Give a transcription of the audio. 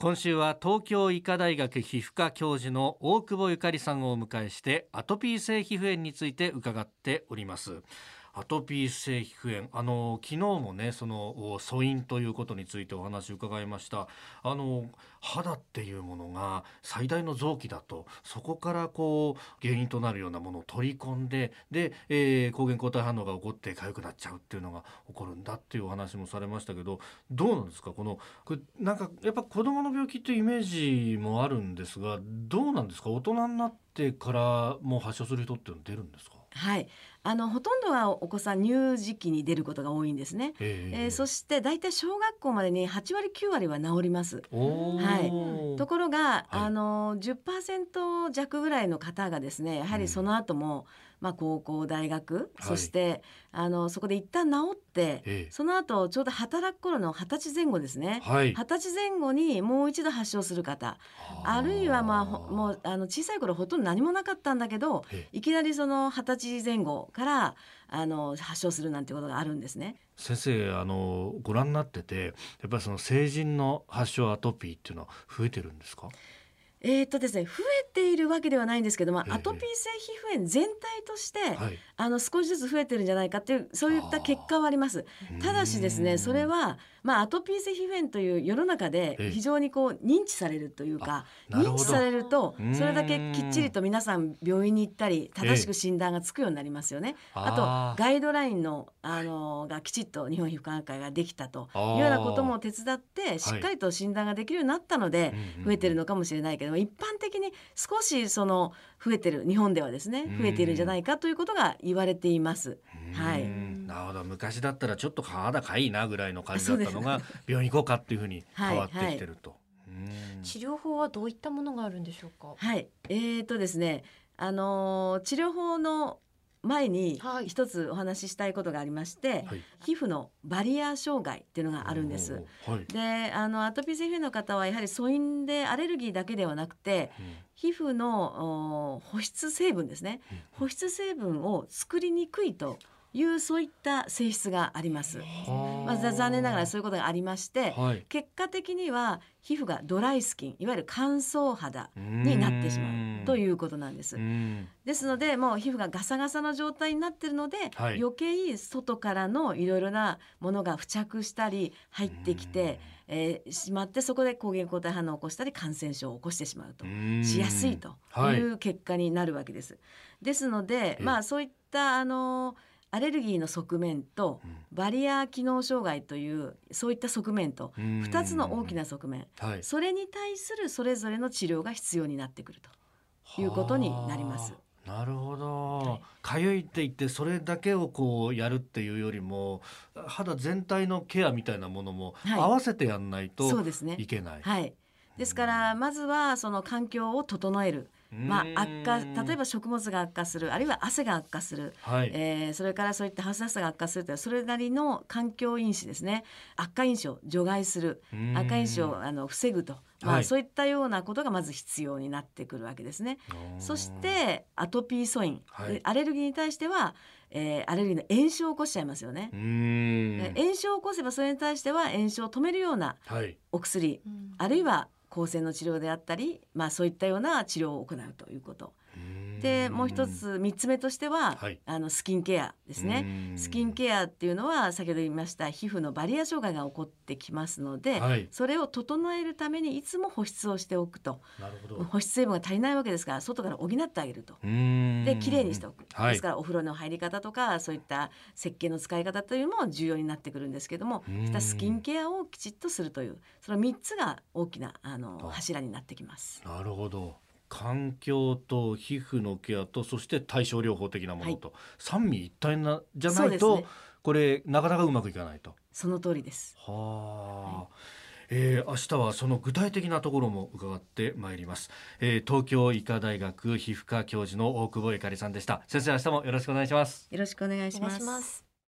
今週は東京医科大学皮膚科教授の大久保ゆかりさんをお迎えしてアトピー性皮膚炎について伺っております。アトピー性皮膚炎。あの昨日もねその素因ということについてお話を伺いました。あの肌っていうものが最大の臓器だとそこからこう原因となるようなものを取り込んでで、えー、抗原抗体反応が起こって痒くなっちゃうっていうのが起こるんだっていうお話もされましたけどどうなんですか？このこなんかやっぱ子供の病気っていうイメージもあるんですがどうなんですか？大人になってからも発症する人って出るんですか？はいあのほとんどはお子さん乳児期に出ることが多いんですね。ええー、そして大体小学校までに8割9割は治ります。はい。ところが、はい、あの10%弱ぐらいの方がですねやはりその後も、うんまあ、高校大学、そしてあのそこで一旦治って、ええ、その後ちょうど働く頃の二十歳前後ですね。二十、はい、歳前後にもう一度発症する方。あるいは、まあ、もうあの小さい頃ほとんど何もなかったんだけどいきなりその二十歳前後からあの発症するなんてことがあるんですね。先生あのご覧になっててやっぱりその成人の発症アトピーっていうのは増えてるんですか？えー、っとですね、増えているわけではないんですけども、アトピー性皮膚炎全体として、はい、あの少しずつ増えてるんじゃないかっていうそういった結果はあります。ただしですねそれはまあ、アトピー性皮膚炎という世の中で非常にこう認知されるというか認知されるとそれだけきっちりと皆さん病院に行ったり正しく診断がつくようになりますよね。あとガイドラインのあのがきちっと日本皮膚科学会ができたというようなことも手伝ってしっかりと診断ができるようになったので増えてるのかもしれないけど一般的に少しその増えてる日本ではですね増えているんじゃないかということが言われています。はい、なるほど。昔だったらちょっと肌かいいなぐらいの感じだったのが病院行こうかっていうふうに変わってきてると。治療法はどういったものがあるんでしょうか？はい、えーとですね、あのー、治療法の前に一つお話ししたいことがありまして、はい、皮膚のバリア障害っていうのがあるんです。はい、であのアトピー性皮膚の方はやはり素因でアレルギーだけではなくて、うん、皮膚の保湿成分ですね、うん、保湿成分を作りにくいというそういった性質があります。まあ、残念ながらそういうことがありまして、はい、結果的には皮膚がドライスキンいわゆる乾燥肌になってしまうということなんです。ですのでもう皮膚がガサガサの状態になってるので、はい、余計外からのいろいろなものが付着したり入ってきて、えー、しまってそこで抗原抗体反応を起こしたり感染症を起こしてしまうと。しやすいという結果になるわけです。はい、ですのでまあそういったあのーアレルギーの側面とバリア機能障害というそういった側面と2つの大きな側面、はい、それに対するそれぞれの治療が必要になってくるということになります。なるほど。かゆいって言ってそれだけをこうやるっていうよりも肌全体のケアみたいなものも合わせてやんないといけない。はい、はい、ですからまずはその環境を整える。まあ、悪化例えば食物が悪化するあるいは汗が悪化する、はい、えー、それからそういったハウスダストが悪化するというそれなりの環境因子ですね。悪化因子を除外する。悪化因子をあの防ぐと、まあ、はい、そういったようなことがまず必要になってくるわけですね。そしてアトピー素因、はい、アレルギーに対してはえー、アレルギーの炎症を起こしちゃいますよね。炎症を起こせばそれに対しては炎症を止めるようなお薬、はい、あるいは抗生の治療であったり、まあ、そういったような治療を行うということ。でもう一つ三つ目としては、はい、あのスキンケアですね。スキンケアっていうのは先ほど言いました皮膚のバリア障害が起こってきますので、はい、それを整えるためにいつも保湿をしておくと。保湿成分が足りないわけですから外から補ってあげると。で綺麗にしておく、はい、ですからお風呂の入り方とかそういった石鹸の使い方というのも重要になってくるんですけどもしたスキンケアをきちっとするというその3つが大きなあの柱になってきます。なるほど環境と皮膚のケアとそして対症療法的なものと、はい、三位一体なじゃないと、ね、これなかなかうまくいかないと。その通りです。はあ。はいえー、明日はその具体的なところも伺ってまいります、えー、東京医科大学皮膚科教授の大久保ゆかりさんでした。先生明日もよろしくお願いします。よろしくお願いします